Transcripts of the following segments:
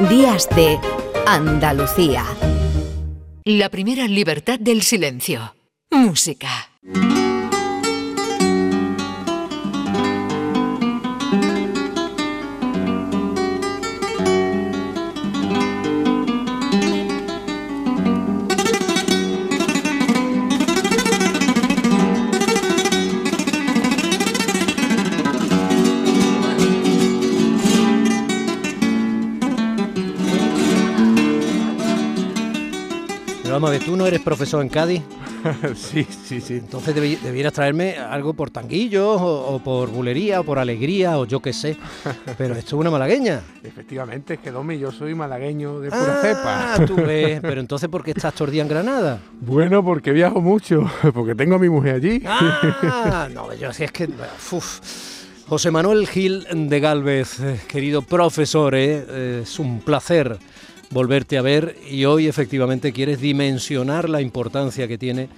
Días de Andalucía. La primera libertad del silencio. Música. Vamos a ver, ¿tú no eres profesor en Cádiz? sí, sí, sí. Entonces debieras traerme algo por tanguillos, o, por bulería, o por alegría, o yo qué sé. Pero esto es una malagueña. Efectivamente, es que Domi, yo soy malagueño de pura cepa. Ah, tú ves. Pero entonces, ¿por qué estás todo en Granada? Bueno, porque viajo mucho, porque tengo a mi mujer allí. Ah, no, yo sí es que... José Manuel Gil de Galvez, eh, querido profesor, eh, es un placer volverte a ver y hoy efectivamente quieres dimensionar la importancia que tiene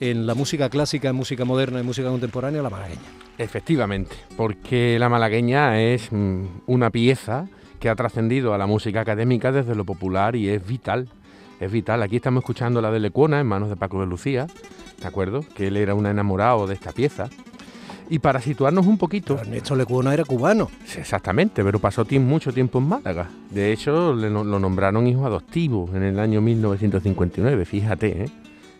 en la música clásica, en música moderna, en música contemporánea, la malagueña. Efectivamente, porque la malagueña es mm, una pieza que ha trascendido a la música académica desde lo popular y es vital. Es vital. Aquí estamos escuchando la de Lecuona en manos de Paco de Lucía, ¿de acuerdo? Que él era un enamorado de esta pieza. Y para situarnos un poquito. Pero Ernesto Lecuona era cubano. Exactamente, pero pasó mucho tiempo en Málaga. De hecho, lo nombraron hijo adoptivo en el año 1959, fíjate, ¿eh?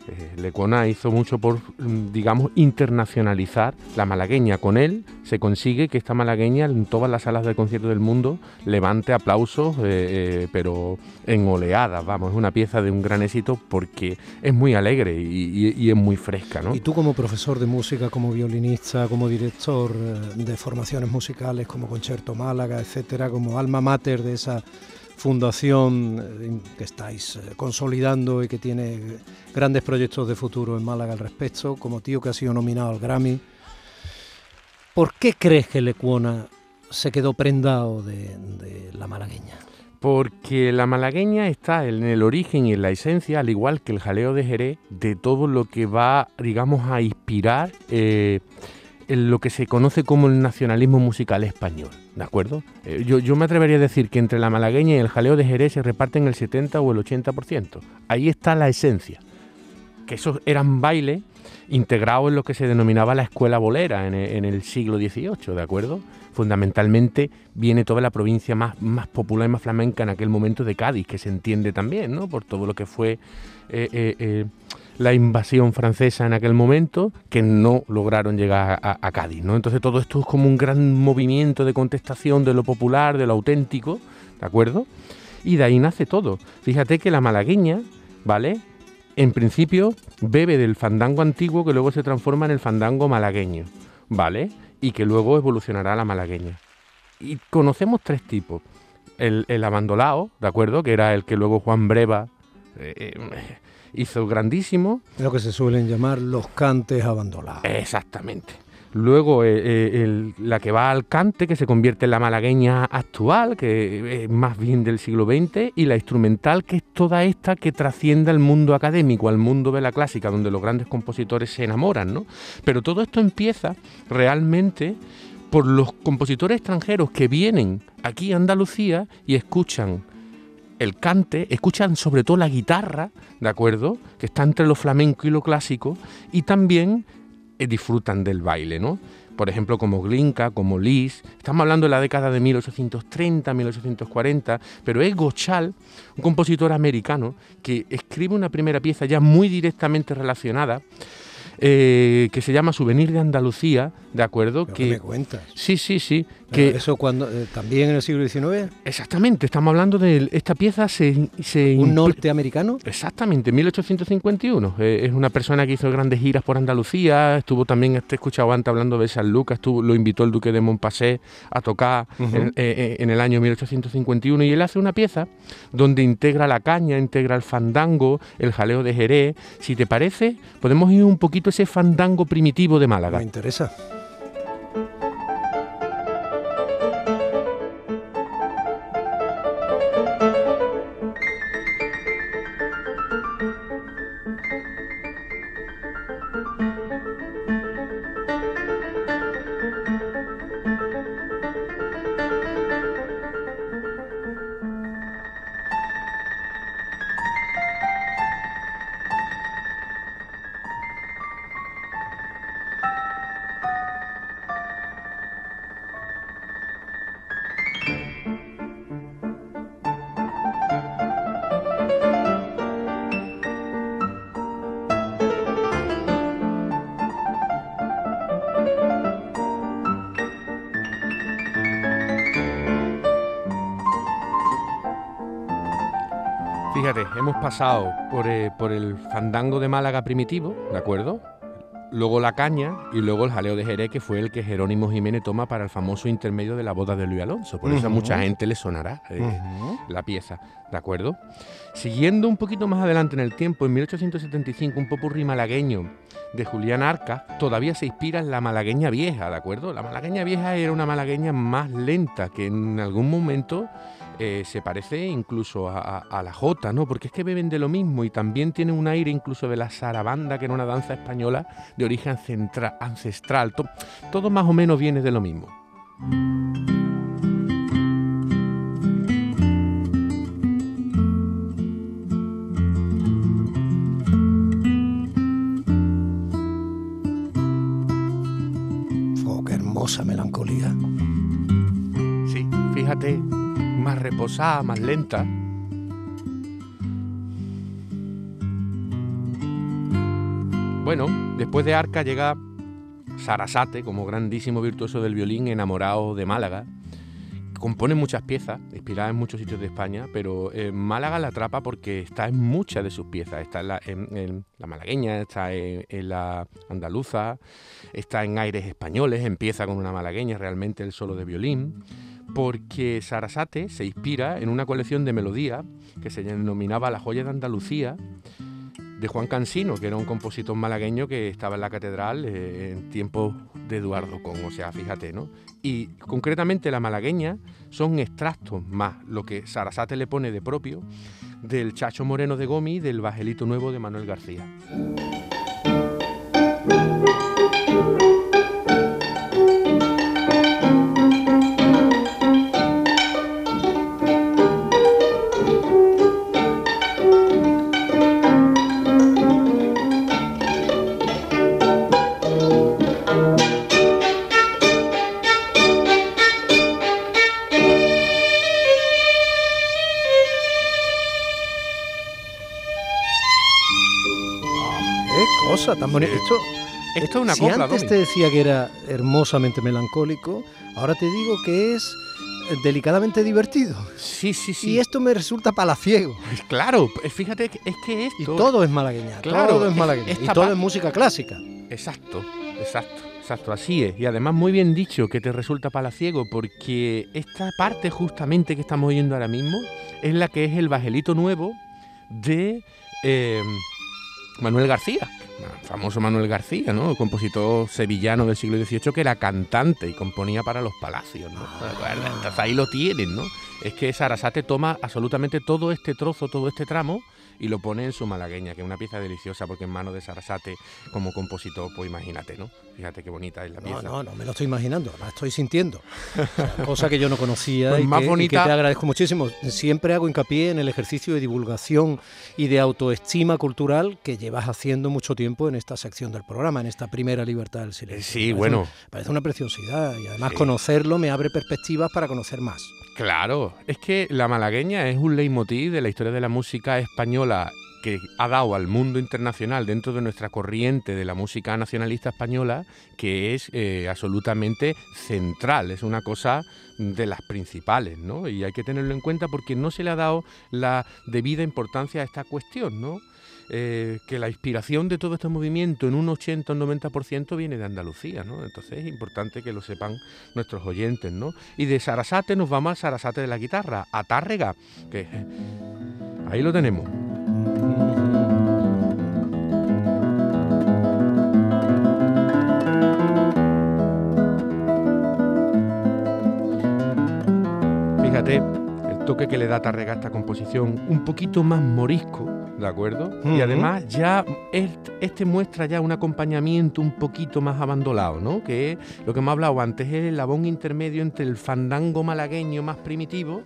Eh, Lecuona hizo mucho por, mm, digamos, internacionalizar la malagueña. Con él se consigue que esta malagueña en todas las salas de concierto del mundo levante aplausos, eh, pero en oleadas, vamos, es una pieza de un gran éxito porque es muy alegre y, es muy fresca. ¿no? Y tú como profesor de música, como violinista, como director de formaciones musicales como Concierto Málaga, etcétera, como alma mater de esa fundación eh, que estáis eh, consolidando y que tiene grandes proyectos de futuro en Málaga al respecto, como tío que ha sido nominado al Grammy. ¿Por qué crees que Lecuona se quedó prendado de, la malagueña? Porque la malagueña está en el origen y en la esencia, al igual que el jaleo de Jerez, de todo lo que va, digamos, a inspirar eh, lo que se conoce como el nacionalismo musical español. ¿De acuerdo? Eh, yo, me atrevería a decir que entre la malagueña y el jaleo de Jerez se reparten el 70 o el 80%. Ahí está la esencia. Que esos eran bailes integrados en lo que se denominaba la escuela bolera en el, siglo XVIII, ¿de acuerdo? Fundamentalmente viene toda la provincia más, más popular y más flamenca en aquel momento de Cádiz, que se entiende también, ¿no? Por todo lo que fue eh, eh, la invasión francesa en aquel momento, que no lograron llegar a, Cádiz. ¿no? Entonces todo esto es como un gran movimiento de contestación de lo popular, de lo auténtico, ¿de acuerdo? Y de ahí nace todo. Fíjate que la malagueña, ¿vale? En principio bebe del fandango antiguo que luego se transforma en el fandango malagueño, ¿vale? Y que luego evolucionará a la malagueña. Y conocemos tres tipos. El, abandolao, ¿de acuerdo? Que era el que luego Juan Breva eh, eh, hizo grandísimo. Lo que se suelen llamar los cantes abandonados. Exactamente. Luego eh, eh, la que va al cante, que se convierte en la malagueña actual, que es más bien del siglo XX, y la instrumental, que es toda esta que trasciende al mundo académico, al mundo de la clásica, donde los grandes compositores se enamoran, ¿no? Pero todo esto empieza realmente por los compositores extranjeros que vienen aquí a Andalucía y escuchan el cante, escuchan sobre todo la guitarra, ¿de acuerdo? Que está entre lo flamenco y lo clásico, y también eh, disfrutan del baile, ¿no? Por ejemplo, como Glinka, como Lis, estamos hablando de la década de 1830, 1840, pero es Gochal, un compositor americano, que escribe una primera pieza ya muy directamente relacionada eh, que se llama Souvenir de Andalucía, ¿de acuerdo? que, me cuentas? Sí, sí, sí. Que, ¿Eso cuando, eh, también en el siglo XIX? Exactamente, estamos hablando de esta pieza se... ¿Un norteamericano? Exactamente, 1851. Eh, es una persona que hizo grandes giras por Andalucía, estuvo también, te he escuchado antes hablando de San Lucas, estuvo, lo invitó el duque de Montpasé a tocar en, en, el año 1851 y él hace una pieza donde integra la caña, integra el fandango, el jaleo de Jerez. Si te parece, podemos ir un poquito ese fandango primitivo de Málaga. Me interesa. Hemos pasado por, eh, por el fandango de Málaga primitivo, ¿de acuerdo? luego la caña y luego el jaleo de Jerez, que fue el que Jerónimo Jiménez toma para el famoso intermedio de la boda de Luis Alonso. Por eso a mucha gente le sonará eh, la pieza, ¿de acuerdo? Siguiendo un poquito más adelante en el tiempo, en 1875, un popurrí malagueño de Julián Arca todavía se inspira en la malagueña vieja, ¿de acuerdo? La malagueña vieja era una malagueña más lenta que en algún momento eh, se parece incluso a, la jota, ¿no? Porque es que beben de lo mismo y también tiene un aire incluso de la sarabanda, que era una danza española de origen ancestral. todo más o menos viene de lo mismo. Oh, qué hermosa melancolía. Sí, fíjate más reposada, más lenta. Bueno, después de Arca llega Sarasate como grandísimo virtuoso del violín enamorado de Málaga. Compone muchas piezas, inspiradas en muchos sitios de España, pero Málaga la atrapa porque está en muchas de sus piezas. Está en la, malagueña, está en, la andaluza, está en aires españoles, empieza con una malagueña realmente el solo de violín porque Sarasate se inspira en una colección de melodías que se denominaba La joya de Andalucía, de Juan Cansino, que era un compositor malagueño que estaba en la catedral eh, en tiempos de Eduardo Con, o sea, fíjate, ¿no? Y concretamente la malagueña son extractos más lo que Sarasate le pone de propio del Chacho Moreno de Gomi y del Bajelito Nuevo de Manuel García. Tan. Esto, esto es una si antes te decía que era hermosamente melancólico, ahora te digo que es delicadamente divertido. Sí, sí, sí. Y esto me resulta palaciego. Claro, fíjate, es que esto... Y todo es malagueña, claro, todo es malagueña. Y todo es música clásica. Exacto, exacto. Exacto, así es. Y además muy bien dicho que te resulta palaciego porque esta parte justamente que estamos oyendo ahora mismo es la que es el bajelito nuevo de eh, Manuel García famoso Manuel García, ¿no? compositor sevillano del siglo XVIII que era cantante y componía para los palacios, ¿no? Entonces ahí lo tienen, ¿no? Es que Sarasate toma absolutamente todo este trozo, todo este tramo y lo pone en su malagueña, que es una pieza deliciosa porque en manos de Sarasate como compositor, pues imagínate, ¿no? Fíjate qué bonita es la pieza. No, no, no me lo estoy imaginando, la estoy sintiendo. cosa que yo no conocía pues y, más bonita... te agradezco muchísimo. Siempre hago hincapié en el ejercicio de divulgación y de autoestima cultural que llevas haciendo mucho tiempo en esta sección del programa, en esta primera libertad del silencio. Sí, bueno. parece una preciosidad y además conocerlo me abre perspectivas para conocer más. Claro, es que la malagueña es un leitmotiv de la historia de la música española que ha dado al mundo internacional dentro de nuestra corriente de la música nacionalista española, que es eh, absolutamente central, es una cosa de las principales, ¿no? Y hay que tenerlo en cuenta porque no se le ha dado la debida importancia a esta cuestión, ¿no? Eh, que la inspiración de todo este movimiento en un 80 o 90% viene de Andalucía, ¿no? Entonces es importante que lo sepan nuestros oyentes, ¿no? Y de Sarasate nos vamos al Sarasate de la guitarra, a Tárrega, que ahí lo tenemos. Fíjate el toque que le da Tárrega a esta composición, un poquito más morisco, ¿de acuerdo? Y además ya este muestra ya un acompañamiento un poquito más abandonado, ¿no? Que es lo que hemos hablado antes, es el labón intermedio entre el fandango malagueño más primitivo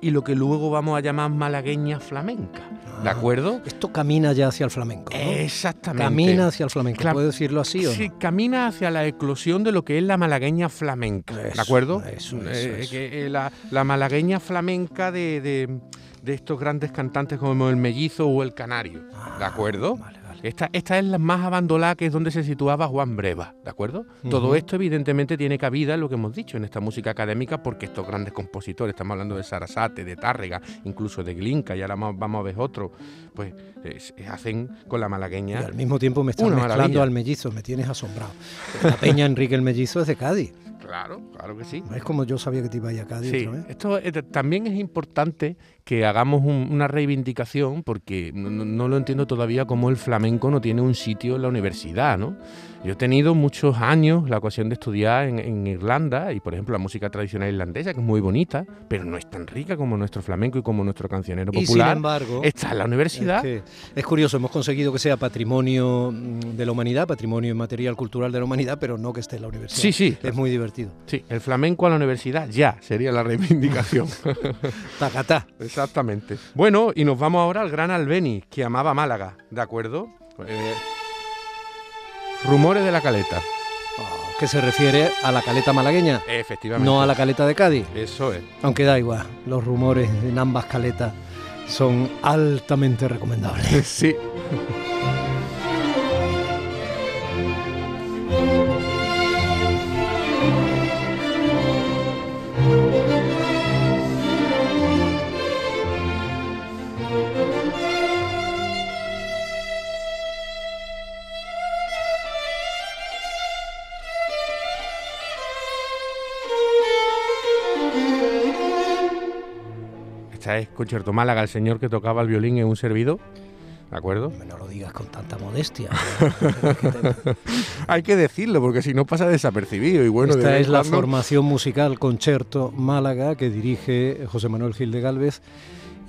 y lo que luego vamos a llamar malagueña flamenca. ¿De ah, acuerdo? Esto camina ya hacia el flamenco. Exactamente. Camina hacia el flamenco, ¿puedo decirlo así o Sí, camina hacia la eclosión de lo que es la malagueña flamenca. ¿De acuerdo? Eso, eh, eh, la, malagueña flamenca de, de, estos grandes cantantes como el mellizo o el canario. ¿De ah, acuerdo? Vale, vale. Esta, esta es la más abandonada que es donde se situaba Juan Breva, ¿de acuerdo? Todo esto evidentemente tiene cabida en lo que hemos dicho, en esta música académica, porque estos grandes compositores, estamos hablando de Sarasate, de Tárrega, incluso de Glinka, y ahora vamos a ver otro, pues hacen con la malagueña. Y al mismo tiempo me están mezclando al mellizo, me tienes asombrado. La peña Enrique el Mellizo es de Cádiz. Claro, claro que sí. Es como yo sabía que te iba a ir a Cádiz. Sí, esto eh, también es importante que hagamos una reivindicación porque no, lo entiendo todavía como el flamenco no tiene un sitio en la universidad, ¿no? Yo he tenido muchos años la ocasión de estudiar en, Irlanda y, por ejemplo, la música tradicional irlandesa, que es muy bonita, pero no es tan rica como nuestro flamenco y como nuestro cancionero popular. Y sin embargo, está en la universidad. Es, curioso, hemos conseguido que sea patrimonio mm, de la humanidad, patrimonio inmaterial cultural de la humanidad, pero no que esté en la universidad. Sí, sí. Es muy divertido. Sí, el flamenco a la universidad ya sería la reivindicación. Tacatá. Exactamente. Bueno, y nos vamos ahora al gran Albeni, que amaba Málaga, ¿de acuerdo? Eh, Rumores de la caleta. Oh, que se refiere a la caleta malagueña. Efectivamente. No a la caleta de Cádiz. Eso es. Aunque da igual, los rumores en ambas caletas son altamente recomendables. sí. Es Concierto Málaga, el señor que tocaba el violín en un servido. ¿De acuerdo? No lo digas con tanta modestia. Hay que decirlo, porque si no pasa desapercibido. Y bueno, Esta es la formación musical Concierto Málaga que dirige José Manuel Gil de Galvez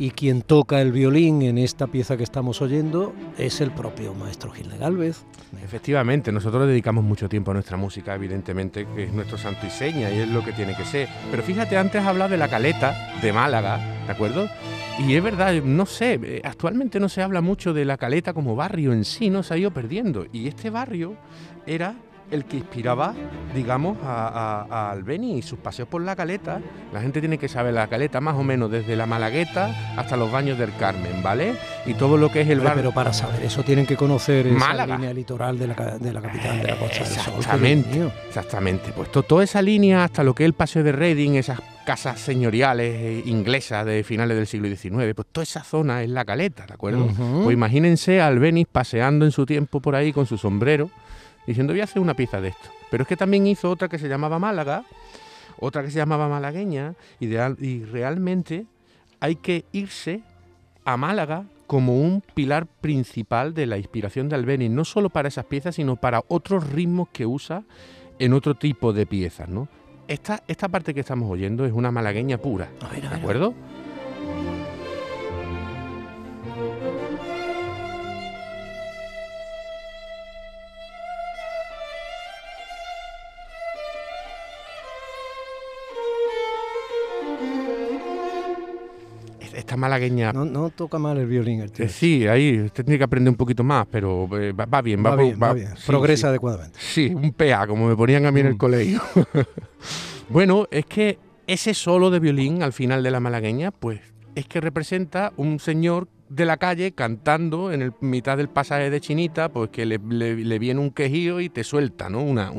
y quien toca el violín en esta pieza que estamos oyendo es el propio maestro Gil de Galvez. Efectivamente, nosotros dedicamos mucho tiempo a nuestra música, evidentemente, que es nuestro santo y seña y es lo que tiene que ser. Pero fíjate, antes hablado de la caleta de Málaga, ¿de acuerdo? Y es verdad, no sé, eh, actualmente no se habla mucho de la caleta como barrio en sí, no se ha ido perdiendo. Y este barrio era el que inspiraba, digamos, a, Albeni y sus paseos por la caleta. La gente tiene que saber la caleta más o menos desde la Malagueta hasta los baños del Carmen, ¿vale? Y todo lo que es el bar. Pero para saber eso tienen que conocer esa línea litoral de la, de la capital de la Costa del Sol. Exactamente, exactamente. Pues toda esa línea hasta lo que es el paseo de Reading, esas casas señoriales eh, inglesas de finales del siglo XIX, pues toda esa zona es la caleta, ¿de acuerdo? Pues imagínense a Albeniz paseando en su tiempo por ahí con su sombrero diciendo voy a hacer una pieza de esto. Pero es que también hizo otra que se llamaba Málaga, otra que se llamaba Malagueña, y, y realmente hay que irse a Málaga como un pilar principal de la inspiración de Albeni, no solo para esas piezas, sino para otros ritmos que usa en otro tipo de piezas. ¿no? Esta, esta parte que estamos oyendo es una malagueña pura, ¿de acuerdo? Malagueña. No, toca mal el violín el tío. Eh, sí, ahí tiene que aprender un poquito más, pero eh, va, bien, va, bien, va, bien. Progresa adecuadamente. Sí, un PA, como me ponían a mí en el mm. colegio. bueno, es que ese solo de violín al final de la malagueña, pues es que representa un señor de la calle cantando en el mitad del pasaje de Chinita, pues que le, viene un quejío y te suelta, ¿no? Una,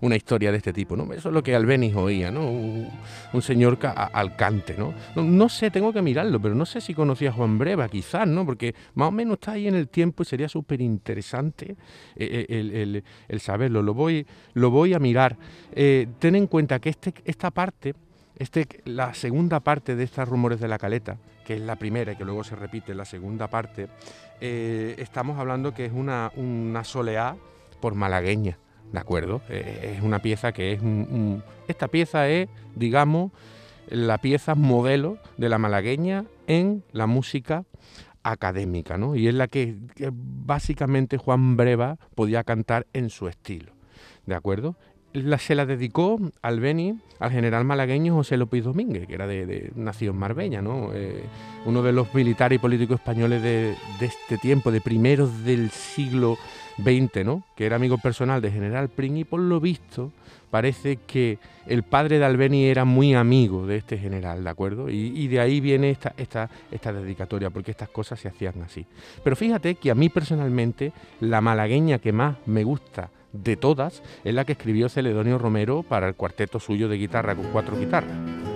una, historia de este tipo, ¿no? Eso es lo que Albeniz oía, ¿no? Un, señor al cante, ¿no? ¿no? sé, tengo que mirarlo, pero no sé si conocía a Juan Breva, quizás, ¿no? Porque más o menos está ahí en el tiempo y sería súper interesante eh, eh, el, saberlo. Lo voy, lo voy a mirar. Eh, ten en cuenta que este, esta parte este, la segunda parte de estas rumores de la caleta, que es la primera y que luego se repite la segunda parte, eh, estamos hablando que es una, una soleá por malagueña, ¿de acuerdo? Eh, es una pieza que es Esta pieza es, digamos, la pieza modelo de la malagueña en la música académica, ¿no? Y es la que básicamente Juan Breva podía cantar en su estilo, ¿de acuerdo? Se la dedicó al Beni al general malagueño José López Domínguez, que era de, de nació en Marbella, ¿no? Eh, uno de los militares y políticos españoles de, este tiempo, de primeros del siglo XX, ¿no? que era amigo personal de general Prim y por lo visto parece que el padre de Albeni era muy amigo de este general, ¿de acuerdo? Y, de ahí viene esta, esta, esta dedicatoria, porque estas cosas se hacían así. Pero fíjate que a mí personalmente la malagueña que más me gusta de todas es la que escribió Celedonio Romero para el cuarteto suyo de guitarra con cuatro guitarras.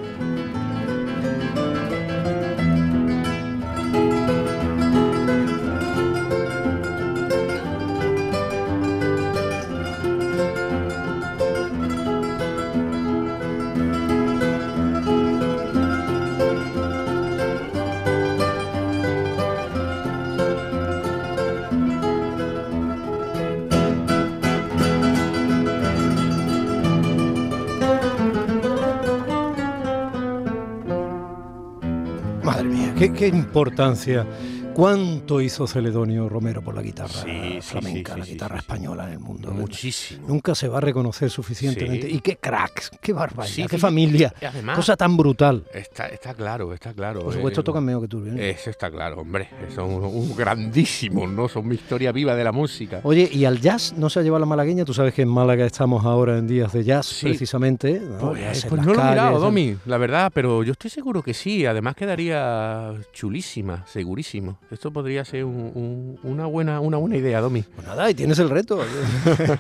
Qué importancia ¿Cuánto hizo Celedonio Romero por la guitarra flamenca, la guitarra española en el mundo? Muchísimo. Nunca se va a reconocer suficientemente. Y qué cracks, qué barbaridad, qué familia. cosa tan brutal. Está, está claro, está claro. Por supuesto eh, tocan mejor que tú. ¿eh? Eso está claro, hombre. Son un, grandísimos, ¿no? Son mi historia viva de la música. Oye, ¿y al jazz no se ha llevado la malagueña? Tú sabes que en Málaga estamos ahora en días de jazz, precisamente. ¿no? Pues, pues no lo he mirado, Domi, la verdad, pero yo estoy seguro que sí. Además quedaría chulísima, segurísimo. Esto podría ser una, buena, una buena idea, Domi. Pues nada, y tienes el reto.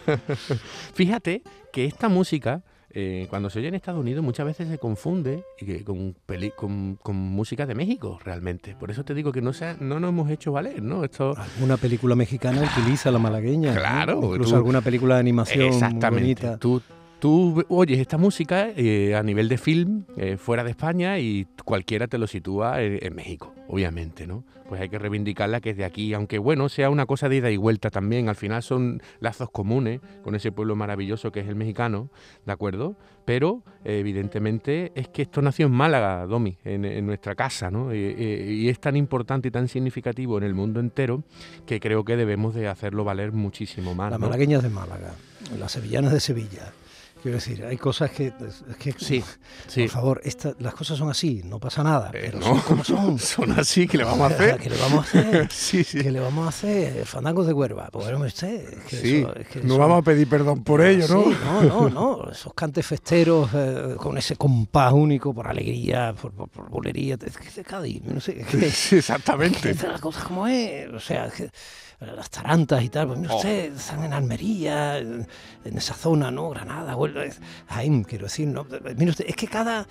Fíjate que esta música, eh, cuando se oye en Estados Unidos, muchas veces se confunde con, con, música de México, realmente. Por eso te digo que no, sea, no nos hemos hecho valer, ¿no? Esto... Alguna película mexicana utiliza la malagueña. Claro. Incluso alguna película de animación exactamente, bonita. Tú, Tú oyes esta música eh, a nivel de film eh, fuera de España y cualquiera te lo sitúa en, México, obviamente, ¿no? Pues hay que reivindicarla que es de aquí, aunque bueno, sea una cosa de ida y vuelta también, al final son lazos comunes con ese pueblo maravilloso que es el mexicano, ¿de acuerdo? Pero evidentemente es que esto nació en Málaga, Domi, en, nuestra casa, ¿no? y es tan importante y tan significativo en el mundo entero que creo que debemos de hacerlo valer muchísimo más. Las malagueñas de Málaga, las sevillanas de Sevilla Quiero decir, hay cosas que, que sí, por favor, las cosas son así, no pasa nada, eh, pero son como son. son así, ¿qué le vamos a hacer? ¿Qué le vamos a hacer? sí, sí. ¿Qué le vamos a hacer? Fandangos de huerva, pues usted. sí, no vamos a pedir perdón por ello, ¿no? no, no, no, esos cantes festeros eh, con ese compás único por alegría, por, por, por bolería, es que de Cádiz, no sé. sí, exactamente. Es las cosas como es, o sea, que, las tarantas y tal, pues mire oh. usted, están en Almería, en, esa zona, ¿no? Granada, Jaime, quiero decir, ¿no? Mire usted, es que cada,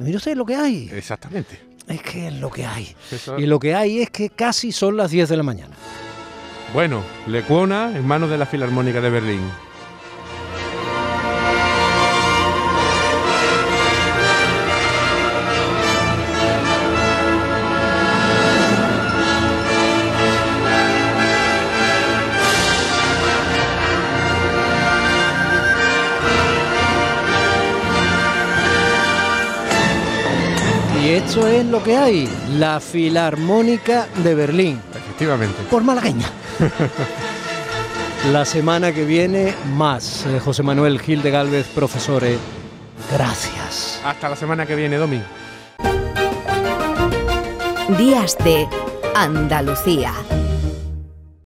mire usted lo que hay. Exactamente. Es que es lo que hay. Y lo que hay es que casi son las 10 de la mañana. Bueno, Lecuona en manos de la Filarmónica de Berlín. Eso es lo que hay, la Filarmónica de Berlín. Efectivamente. Por malagueña. la semana que viene más. Eh, José Manuel Gil de Galvez, profesores. Gracias. Hasta la semana que viene, Domi. Días de Andalucía.